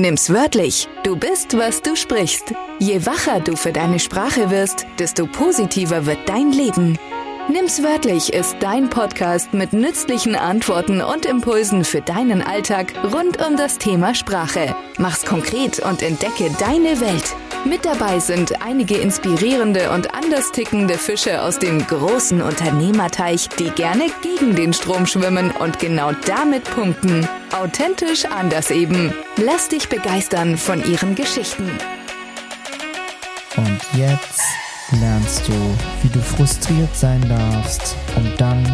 Nimm's wörtlich. Du bist, was du sprichst. Je wacher du für deine Sprache wirst, desto positiver wird dein Leben. Nimm's wörtlich ist dein Podcast mit nützlichen Antworten und Impulsen für deinen Alltag rund um das Thema Sprache. Mach's konkret und entdecke deine Welt. Mit dabei sind einige inspirierende und anders tickende Fische aus dem großen Unternehmerteich, die gerne gegen den Strom schwimmen und genau damit punkten. Authentisch anders eben. Lass dich begeistern von ihren Geschichten. Und jetzt lernst du, wie du frustriert sein darfst, um dann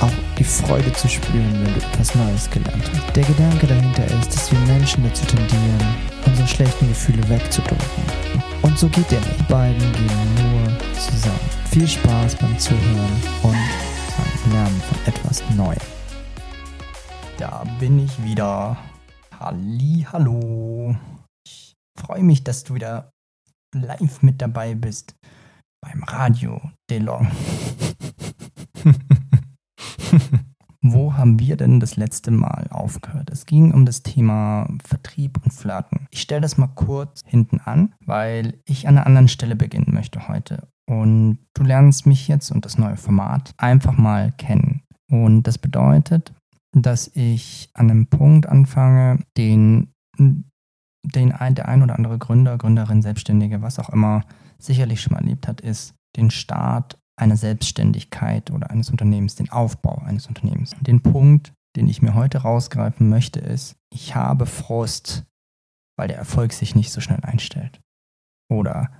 auch die Freude zu spüren, wenn du etwas Neues gelernt hast. Der Gedanke dahinter ist, dass wir Menschen dazu tendieren, unsere schlechten Gefühle wegzudrücken. Und so geht der. Die beiden gehen nur zusammen. Viel Spaß beim Zuhören und beim Lernen von etwas Neuem. Da bin ich wieder. Halli, hallo. Ich freue mich, dass du wieder live mit dabei bist beim Radio DeLong. Wo haben wir denn das letzte Mal aufgehört? Es ging um das Thema Vertrieb und Flirten. Ich stelle das mal kurz hinten an, weil ich an einer anderen Stelle beginnen möchte heute. Und du lernst mich jetzt und das neue Format einfach mal kennen. Und das bedeutet, dass ich an einem Punkt anfange, den, den ein, der ein oder andere Gründer, Gründerin, Selbstständige, was auch immer, sicherlich schon mal erlebt hat, ist den Start einer Selbstständigkeit oder eines Unternehmens, den Aufbau eines Unternehmens. Den Punkt, den ich mir heute rausgreifen möchte, ist, ich habe Frust, weil der Erfolg sich nicht so schnell einstellt. Oder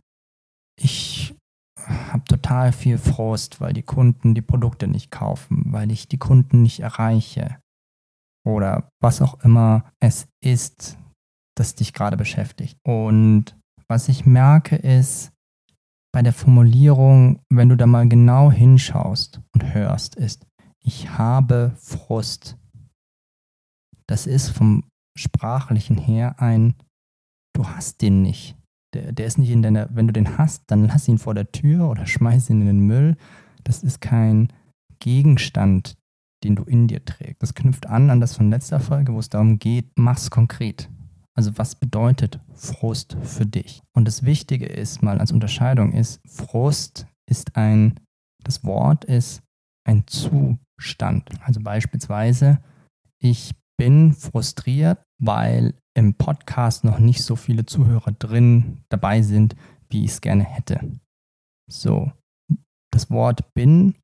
ich habe total viel Frust, weil die Kunden die Produkte nicht kaufen, weil ich die Kunden nicht erreiche. Oder was auch immer es ist, das dich gerade beschäftigt. Und was ich merke ist, bei der Formulierung, wenn du da mal genau hinschaust und hörst, ist, ich habe Frust. Das ist vom sprachlichen her ein, du hast den nicht. Der, der ist nicht in deiner, wenn du den hast, dann lass ihn vor der Tür oder schmeiß ihn in den Müll. Das ist kein Gegenstand, den du in dir trägst. Das knüpft an an das von letzter Folge, wo es darum geht, mach's konkret. Also was bedeutet Frust für dich? Und das Wichtige ist mal als Unterscheidung ist, Frust ist ein, das Wort ist ein Zustand. Also beispielsweise, ich bin frustriert, weil im Podcast noch nicht so viele Zuhörer drin dabei sind, wie ich es gerne hätte. So, das Wort bin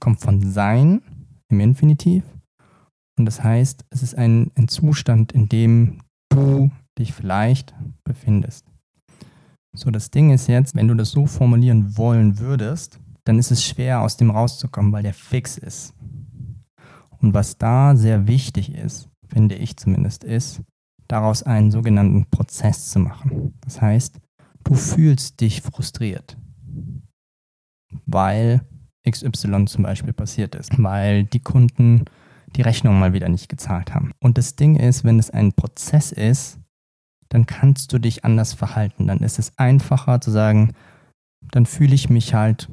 kommt von sein im Infinitiv und das heißt, es ist ein, ein Zustand, in dem du dich vielleicht befindest. So, das Ding ist jetzt, wenn du das so formulieren wollen würdest, dann ist es schwer, aus dem rauszukommen, weil der fix ist. Und was da sehr wichtig ist, finde ich zumindest, ist, daraus einen sogenannten Prozess zu machen. Das heißt, du fühlst dich frustriert, weil XY zum Beispiel passiert ist, weil die Kunden die Rechnung mal wieder nicht gezahlt haben. Und das Ding ist, wenn es ein Prozess ist, dann kannst du dich anders verhalten. Dann ist es einfacher zu sagen, dann fühle ich mich halt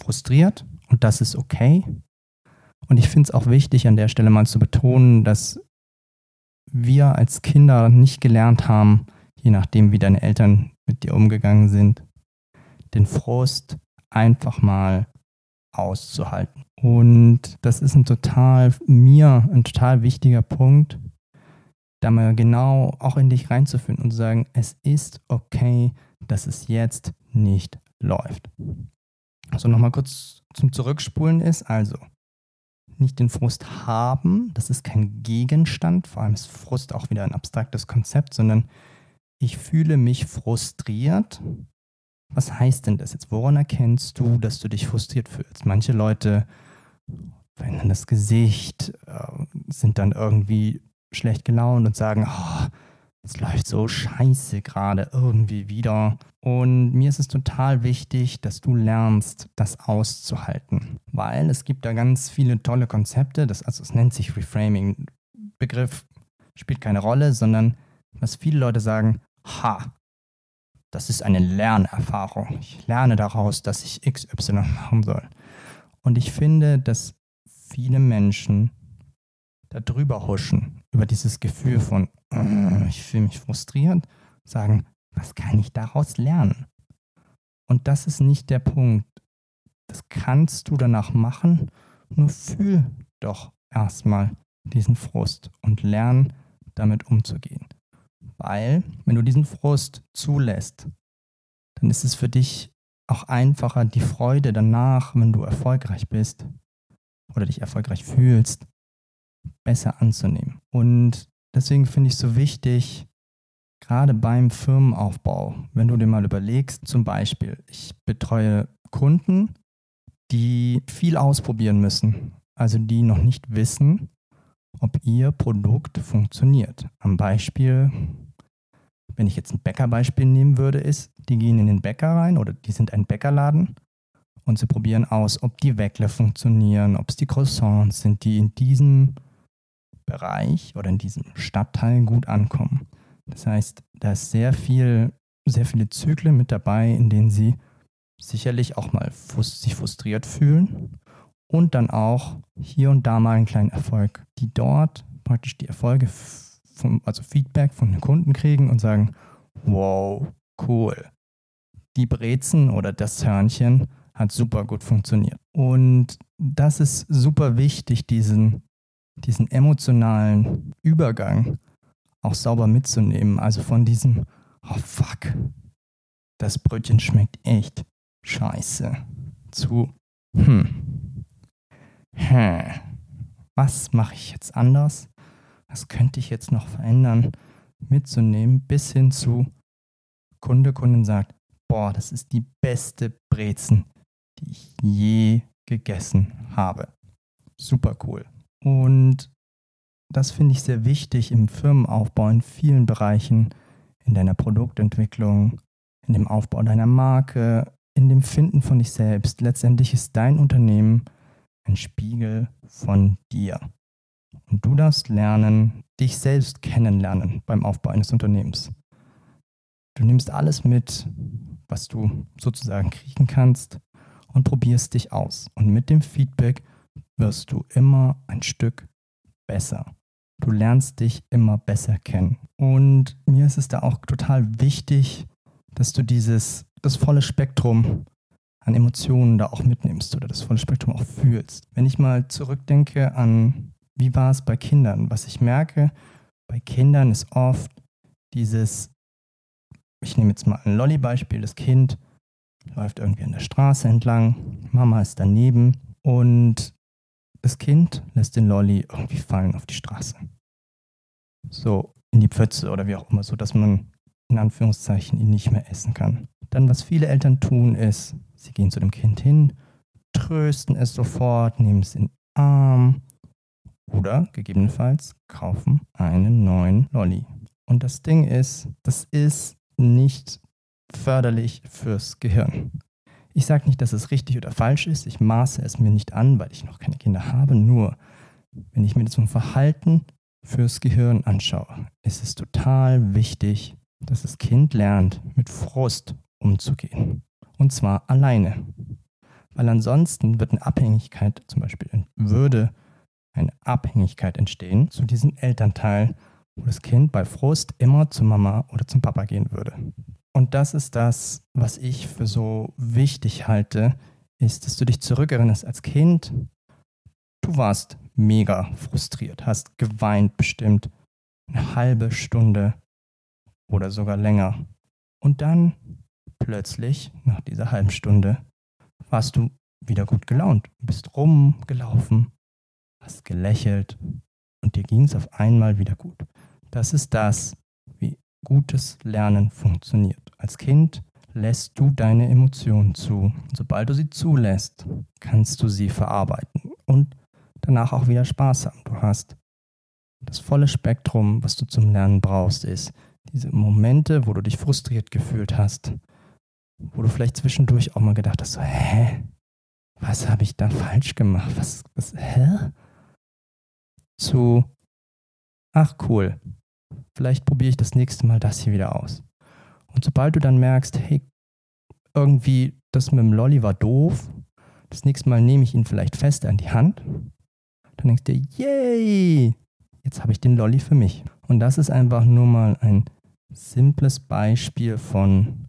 frustriert und das ist okay. Und ich finde es auch wichtig, an der Stelle mal zu betonen, dass wir als Kinder nicht gelernt haben, je nachdem, wie deine Eltern mit dir umgegangen sind, den Frust einfach mal auszuhalten. Und das ist ein total, mir ein total wichtiger Punkt, da mal genau auch in dich reinzufinden und zu sagen, es ist okay, dass es jetzt nicht läuft. Also nochmal kurz zum Zurückspulen ist, also nicht den Frust haben, das ist kein Gegenstand, vor allem ist Frust auch wieder ein abstraktes Konzept, sondern ich fühle mich frustriert. Was heißt denn das jetzt? Woran erkennst du, dass du dich frustriert fühlst? Manche Leute verändern das Gesicht, äh, sind dann irgendwie schlecht gelaunt und sagen, oh, es läuft so scheiße gerade irgendwie wieder. Und mir ist es total wichtig, dass du lernst, das auszuhalten. Weil es gibt da ganz viele tolle Konzepte, das, also es nennt sich Reframing. Begriff spielt keine Rolle, sondern was viele Leute sagen, ha, das ist eine Lernerfahrung. Ich lerne daraus, dass ich XY machen soll. Und ich finde, dass viele Menschen da drüber huschen, über dieses Gefühl von, äh, ich fühle mich frustriert, sagen, was kann ich daraus lernen? Und das ist nicht der Punkt. Das kannst du danach machen, nur fühl doch erstmal diesen Frust und lern damit umzugehen. Weil, wenn du diesen Frust zulässt, dann ist es für dich auch einfacher, die Freude danach, wenn du erfolgreich bist oder dich erfolgreich fühlst, besser anzunehmen. Und deswegen finde ich es so wichtig, gerade beim Firmenaufbau, wenn du dir mal überlegst, zum Beispiel, ich betreue Kunden, die viel ausprobieren müssen, also die noch nicht wissen, ob ihr Produkt funktioniert. Am Beispiel, wenn ich jetzt ein Bäckerbeispiel nehmen würde, ist, die gehen in den Bäcker rein oder die sind ein Bäckerladen und sie probieren aus, ob die Weckler funktionieren, ob es die Croissants sind, die in diesem Bereich oder in diesem Stadtteil gut ankommen. Das heißt, da ist sehr viel, sehr viele Zyklen mit dabei, in denen sie sicherlich auch mal sich frustriert fühlen und dann auch hier und da mal einen kleinen Erfolg, die dort praktisch die Erfolge, vom, also Feedback von den Kunden kriegen und sagen, wow, cool. Die Brezen oder das Hörnchen hat super gut funktioniert. Und das ist super wichtig, diesen, diesen emotionalen Übergang auch sauber mitzunehmen. Also von diesem, oh fuck, das Brötchen schmeckt echt scheiße, zu, hm, hm, was mache ich jetzt anders? Was könnte ich jetzt noch verändern? Mitzunehmen bis hin zu Kunde, Kundin sagt, boah, das ist die beste Brezen, die ich je gegessen habe. Super cool. Und das finde ich sehr wichtig im Firmenaufbau in vielen Bereichen, in deiner Produktentwicklung, in dem Aufbau deiner Marke, in dem Finden von dich selbst. Letztendlich ist dein Unternehmen ein Spiegel von dir. Und du darfst lernen, dich selbst kennenlernen beim Aufbau eines Unternehmens. Du nimmst alles mit, was du sozusagen kriegen kannst und probierst dich aus. Und mit dem Feedback wirst du immer ein Stück besser. Du lernst dich immer besser kennen. Und mir ist es da auch total wichtig, dass du dieses, das volle Spektrum an Emotionen da auch mitnimmst oder das volle Spektrum auch fühlst. Wenn ich mal zurückdenke an, wie war es bei Kindern, was ich merke, bei Kindern ist oft dieses, ich nehme jetzt mal ein Lolly-Beispiel, das Kind läuft irgendwie an der Straße entlang, Mama ist daneben und das Kind lässt den Lolly irgendwie fallen auf die Straße. So in die Pfütze oder wie auch immer, so dass man in Anführungszeichen ihn nicht mehr essen kann. Dann, was viele Eltern tun, ist, sie gehen zu dem Kind hin, trösten es sofort, nehmen es in den Arm oder gegebenenfalls kaufen einen neuen Lolly. Und das Ding ist, das ist nicht förderlich fürs Gehirn. Ich sage nicht, dass es richtig oder falsch ist. Ich maße es mir nicht an, weil ich noch keine Kinder habe. Nur, wenn ich mir das vom Verhalten fürs Gehirn anschaue, ist es total wichtig, dass das Kind lernt, mit Frust umzugehen. Und zwar alleine. Weil ansonsten wird eine Abhängigkeit, zum Beispiel würde eine Abhängigkeit entstehen zu diesem Elternteil, wo das Kind bei Frust immer zu Mama oder zum Papa gehen würde. Und das ist das, was ich für so wichtig halte, ist, dass du dich zurückerinnerst als Kind. Du warst mega frustriert, hast geweint bestimmt eine halbe Stunde oder sogar länger. Und dann plötzlich, nach dieser halben Stunde, warst du wieder gut gelaunt, bist rumgelaufen, hast gelächelt und dir ging es auf einmal wieder gut. Das ist das, wie gutes Lernen funktioniert. Als Kind lässt du deine Emotionen zu. Sobald du sie zulässt, kannst du sie verarbeiten und danach auch wieder Spaß haben. Du hast das volle Spektrum, was du zum Lernen brauchst, ist diese Momente, wo du dich frustriert gefühlt hast, wo du vielleicht zwischendurch auch mal gedacht hast, so, hä? Was habe ich da falsch gemacht? Was, was, hä? Zu, ach cool, vielleicht probiere ich das nächste Mal das hier wieder aus. Und sobald du dann merkst, hey, irgendwie das mit dem Lolly war doof, das nächste Mal nehme ich ihn vielleicht fester an die Hand, dann denkst du dir, yay, jetzt habe ich den Lolli für mich. Und das ist einfach nur mal ein simples Beispiel von,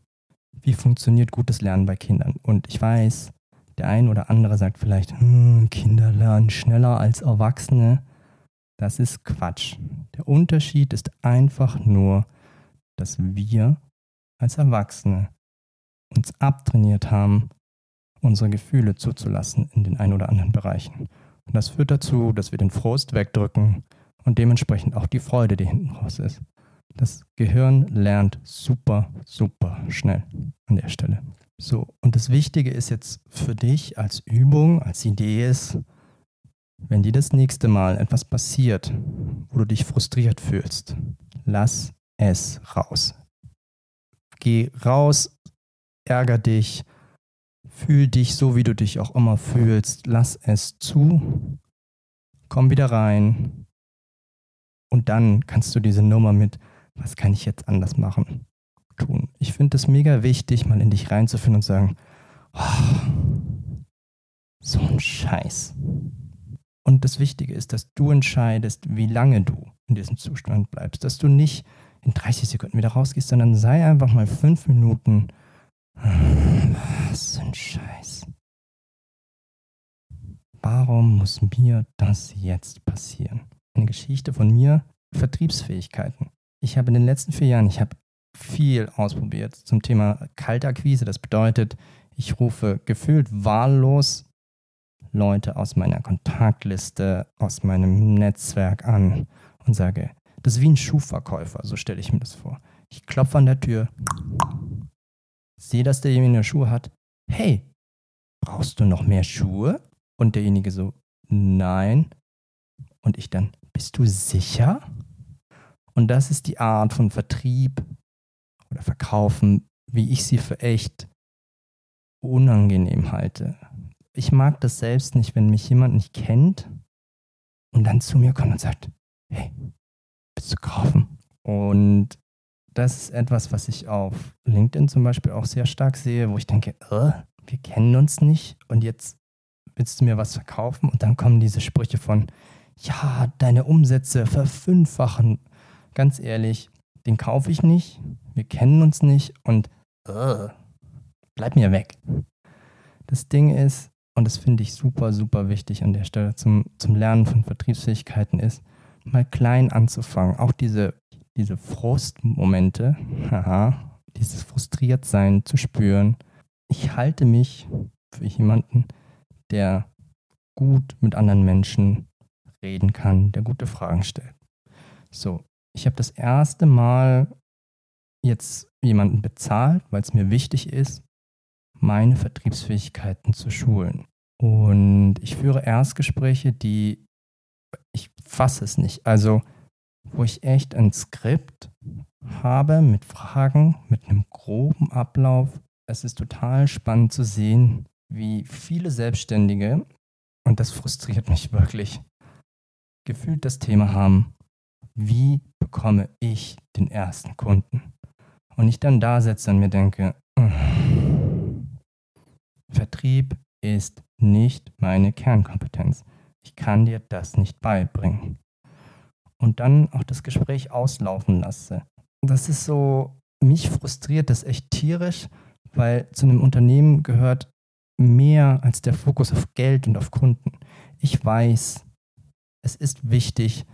wie funktioniert gutes Lernen bei Kindern. Und ich weiß, der ein oder andere sagt vielleicht, hm, Kinder lernen schneller als Erwachsene. Das ist Quatsch. Der Unterschied ist einfach nur, dass wir als Erwachsene uns abtrainiert haben, unsere Gefühle zuzulassen in den ein oder anderen Bereichen. Und das führt dazu, dass wir den Frust wegdrücken und dementsprechend auch die Freude, die hinten raus ist. Das Gehirn lernt super, super schnell an der Stelle. So, und das Wichtige ist jetzt für dich als Übung, als Idee ist, wenn dir das nächste Mal etwas passiert, wo du dich frustriert fühlst, lass es raus. Geh raus, ärger dich, fühl dich so, wie du dich auch immer fühlst, lass es zu, komm wieder rein und dann kannst du diese Nummer mit, was kann ich jetzt anders machen, tun. Ich finde es mega wichtig, mal in dich reinzufinden und sagen, oh, so ein Scheiß. Und das Wichtige ist, dass du entscheidest, wie lange du in diesem Zustand bleibst. Dass du nicht in 30 Sekunden wieder rausgehst, sondern sei einfach mal fünf Minuten. Was ein Scheiß. Warum muss mir das jetzt passieren? Eine Geschichte von mir, Vertriebsfähigkeiten. Ich habe in den letzten vier Jahren, ich habe viel ausprobiert zum Thema Kaltakquise. Das bedeutet, ich rufe gefühlt wahllos Leute aus meiner Kontaktliste, aus meinem Netzwerk an und sage, das ist wie ein Schuhverkäufer, so stelle ich mir das vor. Ich klopfe an der Tür, sehe, dass derjenige Schuhe hat. Hey, brauchst du noch mehr Schuhe? Und derjenige so, nein. Und ich dann, bist du sicher? Und das ist die Art von Vertrieb oder Verkaufen, wie ich sie für echt unangenehm halte ich mag das selbst nicht, wenn mich jemand nicht kennt und dann zu mir kommt und sagt, hey, bist du kaufen? Und das ist etwas, was ich auf LinkedIn zum Beispiel auch sehr stark sehe, wo ich denke, äh, wir kennen uns nicht und jetzt willst du mir was verkaufen und dann kommen diese Sprüche von, ja, deine Umsätze verfünffachen. Ganz ehrlich, den kaufe ich nicht, wir kennen uns nicht und äh, bleib mir weg. Das Ding ist, und das finde ich super, super wichtig an der Stelle zum, zum Lernen von Vertriebsfähigkeiten ist, mal klein anzufangen. Auch diese, diese Frustmomente, haha, dieses Frustriertsein zu spüren. Ich halte mich für jemanden, der gut mit anderen Menschen reden kann, der gute Fragen stellt. So, ich habe das erste Mal jetzt jemanden bezahlt, weil es mir wichtig ist, meine Vertriebsfähigkeiten zu schulen. Und ich führe Erstgespräche, die ich fasse es nicht. Also, wo ich echt ein Skript habe mit Fragen, mit einem groben Ablauf. Es ist total spannend zu sehen, wie viele Selbstständige, und das frustriert mich wirklich, gefühlt das Thema haben, wie bekomme ich den ersten Kunden? Und ich dann da sitze und mir denke, Vertrieb ist nicht meine Kernkompetenz. Ich kann dir das nicht beibringen. Und dann auch das Gespräch auslaufen lasse. Das ist so, mich frustriert das echt tierisch, weil zu einem Unternehmen gehört mehr als der Fokus auf Geld und auf Kunden. Ich weiß, es ist wichtig,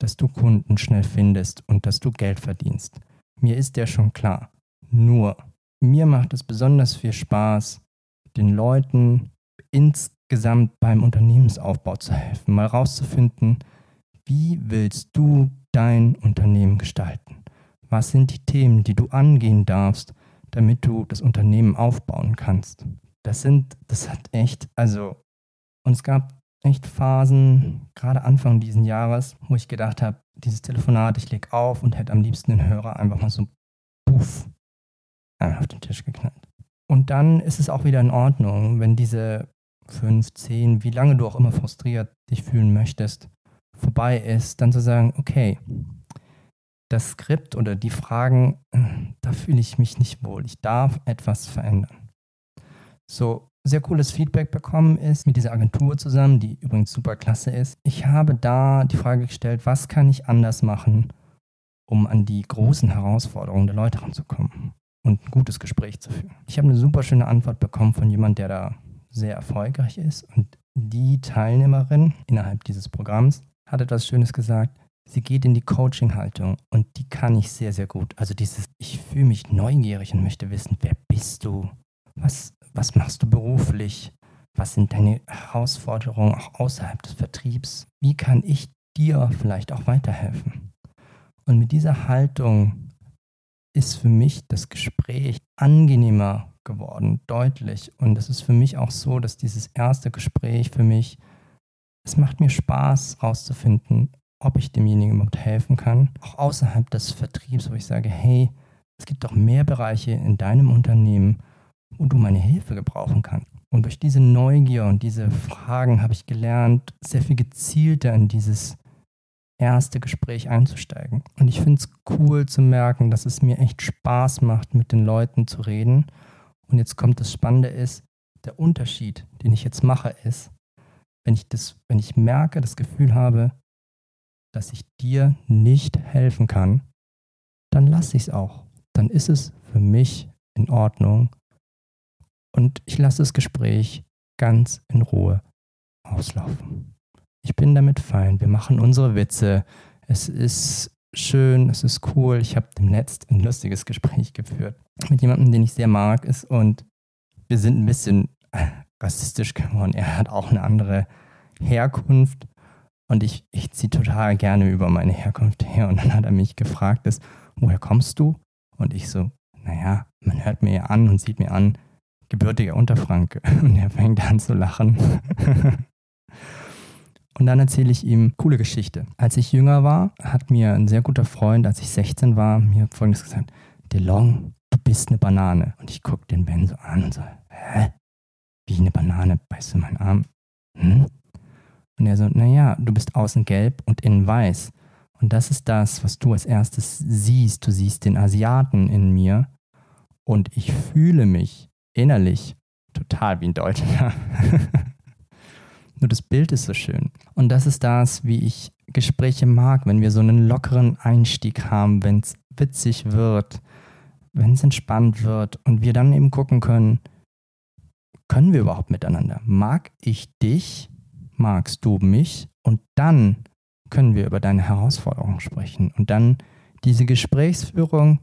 dass du Kunden schnell findest und dass du Geld verdienst. Mir ist der schon klar. Nur, mir macht es besonders viel Spaß, den Leuten insgesamt beim Unternehmensaufbau zu helfen, mal rauszufinden, wie willst du dein Unternehmen gestalten? Was sind die Themen, die du angehen darfst, damit du das Unternehmen aufbauen kannst? Das sind, das hat echt, also, und es gab echt Phasen, gerade Anfang dieses Jahres, wo ich gedacht habe, dieses Telefonat, ich leg auf und hätte am liebsten den Hörer einfach mal so, puff, einfach auf den Tisch geknallt. Und dann ist es auch wieder in Ordnung, wenn diese fünf, zehn, wie lange du auch immer frustriert dich fühlen möchtest, vorbei ist, dann zu sagen, okay, das Skript oder die Fragen, da fühle ich mich nicht wohl. Ich darf etwas verändern. So, sehr cooles Feedback bekommen ist mit dieser Agentur zusammen, die übrigens super klasse ist. Ich habe da die Frage gestellt, was kann ich anders machen, um an die großen Herausforderungen der Leute ranzukommen und ein gutes Gespräch zu führen. Ich habe eine super schöne Antwort bekommen von jemandem, der da sehr erfolgreich ist und die Teilnehmerin innerhalb dieses Programms hat etwas Schönes gesagt. Sie geht in die Coaching-Haltung und die kann ich sehr, sehr gut. Also dieses, ich fühle mich neugierig und möchte wissen, wer bist du? Was, was machst du beruflich? Was sind deine Herausforderungen auch außerhalb des Vertriebs? Wie kann ich dir vielleicht auch weiterhelfen? Und mit dieser Haltung ist für mich das Gespräch angenehmer geworden, deutlich. Und es ist für mich auch so, dass dieses erste Gespräch für mich, es macht mir Spaß herauszufinden, ob ich demjenigen überhaupt helfen kann. Auch außerhalb des Vertriebs, wo ich sage, hey, es gibt doch mehr Bereiche in deinem Unternehmen, wo du meine Hilfe gebrauchen kannst. Und durch diese Neugier und diese Fragen habe ich gelernt, sehr viel gezielter in dieses erste Gespräch einzusteigen. Und ich finde es cool zu merken, dass es mir echt Spaß macht, mit den Leuten zu reden. Und jetzt kommt das Spannende ist, der Unterschied, den ich jetzt mache, ist, wenn ich das, wenn ich merke, das Gefühl habe, dass ich dir nicht helfen kann, dann lasse ich es auch. Dann ist es für mich in Ordnung und ich lasse das Gespräch ganz in Ruhe auslaufen. Ich bin damit fein. Wir machen unsere Witze. Es ist schön, es ist cool. Ich habe demnächst ein lustiges Gespräch geführt mit jemandem, den ich sehr mag, ist und wir sind ein bisschen rassistisch geworden. Er hat auch eine andere Herkunft und ich, ich ziehe total gerne über meine Herkunft her. Und dann hat er mich gefragt, ist, woher kommst du? Und ich so, naja, man hört mir ja an und sieht mir an, gebürtiger Unterfranke. Und er fängt an zu lachen. Und dann erzähle ich ihm coole Geschichte. Als ich jünger war, hat mir ein sehr guter Freund, als ich 16 war, mir folgendes gesagt: DeLong, du bist eine Banane. Und ich gucke den Ben so an und so: Hä? Wie eine Banane? Beißt du meinen Arm? Hm? Und er so: Naja, du bist außen gelb und innen weiß. Und das ist das, was du als erstes siehst. Du siehst den Asiaten in mir. Und ich fühle mich innerlich total wie ein Deutscher. Nur das Bild ist so schön. Und das ist das, wie ich Gespräche mag, wenn wir so einen lockeren Einstieg haben, wenn es witzig wird, wenn es entspannt wird und wir dann eben gucken können, können wir überhaupt miteinander? Mag ich dich? Magst du mich? Und dann können wir über deine Herausforderungen sprechen. Und dann diese Gesprächsführung,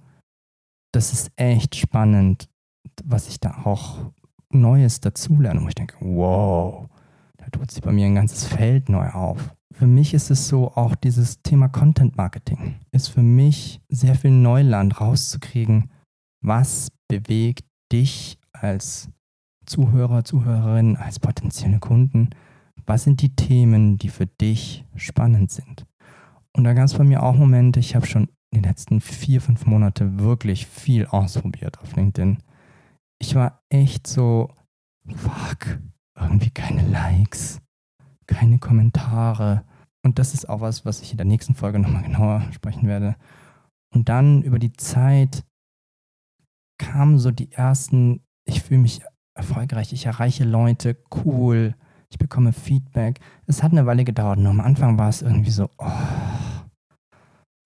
das ist echt spannend was ich da auch Neues dazulerne, wo ich denke, wow, da tut sich bei mir ein ganzes Feld neu auf. Für mich ist es so, auch dieses Thema Content Marketing ist für mich sehr viel Neuland rauszukriegen, was bewegt dich als Zuhörer, Zuhörerin, als potenzielle Kunden, was sind die Themen, die für dich spannend sind. Und da gab es bei mir auch Momente, ich habe schon in den letzten vier, fünf Monate wirklich viel ausprobiert auf LinkedIn ich war echt so, fuck, irgendwie keine Likes, keine Kommentare. Und das ist auch was, was ich in der nächsten Folge nochmal genauer sprechen werde. Und dann über die Zeit kamen so die ersten, ich fühle mich erfolgreich, ich erreiche Leute, cool, ich bekomme Feedback. Es hat eine Weile gedauert und am Anfang war es irgendwie so, oh,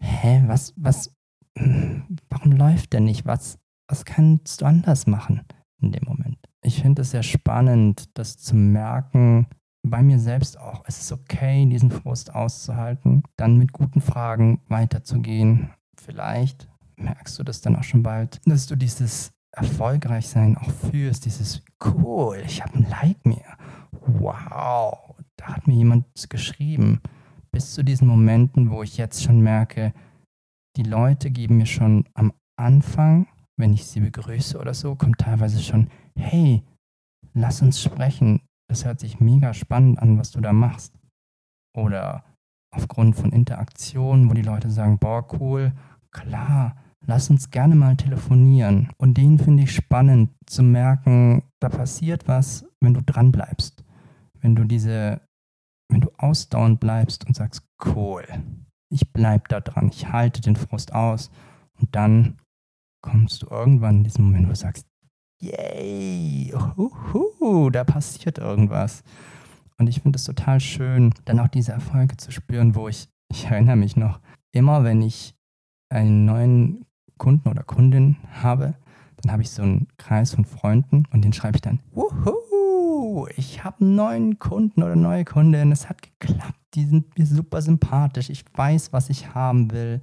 hä, was, was, warum läuft denn nicht? Was, was kannst du anders machen in dem Moment? Ich finde es sehr spannend, das zu merken, bei mir selbst auch. Es ist okay, diesen Frust auszuhalten, dann mit guten Fragen weiterzugehen. Vielleicht merkst du das dann auch schon bald, dass du dieses Erfolgreichsein auch fühlst, dieses cool, ich habe ein Like mehr. Wow, da hat mir jemand geschrieben. Bis zu diesen Momenten, wo ich jetzt schon merke, die Leute geben mir schon am Anfang wenn ich sie begrüße oder so, kommt teilweise schon, hey, lass uns sprechen. Das hört sich mega spannend an, was du da machst. Oder aufgrund von Interaktionen, wo die Leute sagen, boah, cool, klar, lass uns gerne mal telefonieren. Und den finde ich spannend zu merken, da passiert was, wenn du dran bleibst. Wenn du diese, wenn du ausdauernd bleibst und sagst, cool, ich bleib da dran, ich halte den Frust aus und dann kommst du irgendwann in diesen Moment, wo du sagst, yay, uhuhu, da passiert irgendwas. Und ich finde es total schön, dann auch diese Erfolge zu spüren, wo ich, ich erinnere mich noch, immer wenn ich einen neuen Kunden oder Kundin habe, dann habe ich so einen Kreis von Freunden und den schreibe ich dann, wuhu, ich habe einen neuen Kunden oder neue Kundin, es hat geklappt, die sind mir super sympathisch, ich weiß, was ich haben will,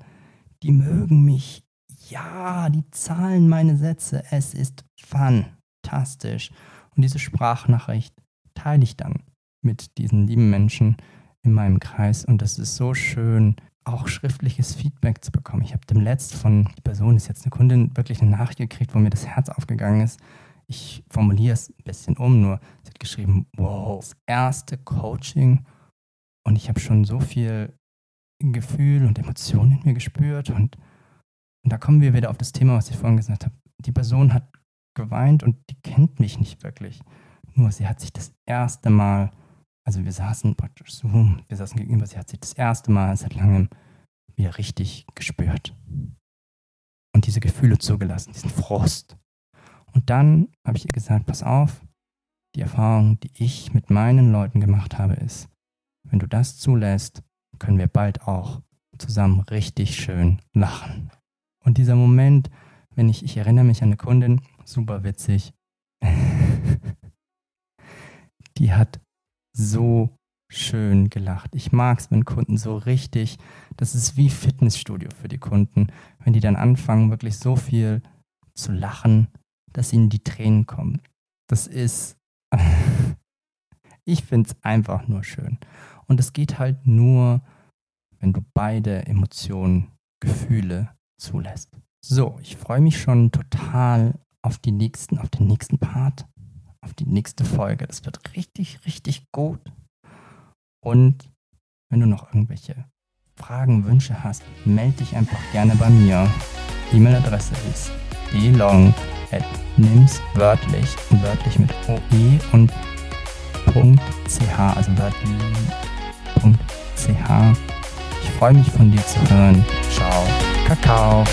die mögen mich, ja, die zahlen meine Sätze, es ist fantastisch. Und diese Sprachnachricht teile ich dann mit diesen lieben Menschen in meinem Kreis und das ist so schön, auch schriftliches Feedback zu bekommen. Ich habe dem Letzt von, die Person ist jetzt eine Kundin, wirklich eine Nachricht gekriegt, wo mir das Herz aufgegangen ist. Ich formuliere es ein bisschen um, nur sie hat geschrieben, wow, das erste Coaching und ich habe schon so viel Gefühl und Emotionen in mir gespürt und, und da kommen wir wieder auf das Thema, was ich vorhin gesagt habe. Die Person hat geweint und die kennt mich nicht wirklich. Nur sie hat sich das erste Mal also wir saßen praktisch so, wir saßen gegenüber, sie hat sich das erste Mal seit langem wieder richtig gespürt. Und diese Gefühle zugelassen, diesen Frust. Und dann habe ich ihr gesagt, pass auf, die Erfahrung, die ich mit meinen Leuten gemacht habe, ist, wenn du das zulässt, können wir bald auch zusammen richtig schön lachen. Und dieser Moment, wenn ich, ich erinnere mich an eine Kundin, super witzig, die hat so schön gelacht. Ich mag es, wenn Kunden so richtig, das ist wie Fitnessstudio für die Kunden, wenn die dann anfangen, wirklich so viel zu lachen, dass ihnen die Tränen kommen. Das ist, ich finde es einfach nur schön. Und es geht halt nur, wenn du beide Emotionen, Gefühle zulässt. So, ich freue mich schon total auf die nächsten, auf den nächsten Part auf die nächste Folge. Das wird richtig, richtig gut. Und wenn du noch irgendwelche Fragen, Wünsche hast, melde dich einfach gerne bei mir. E-Mail-Adresse ist delong at nimswörtlich, wörtlich mit OE und .ch, also wörtlich.ch. Freue mich von dir zu hören. Ciao, Kakao.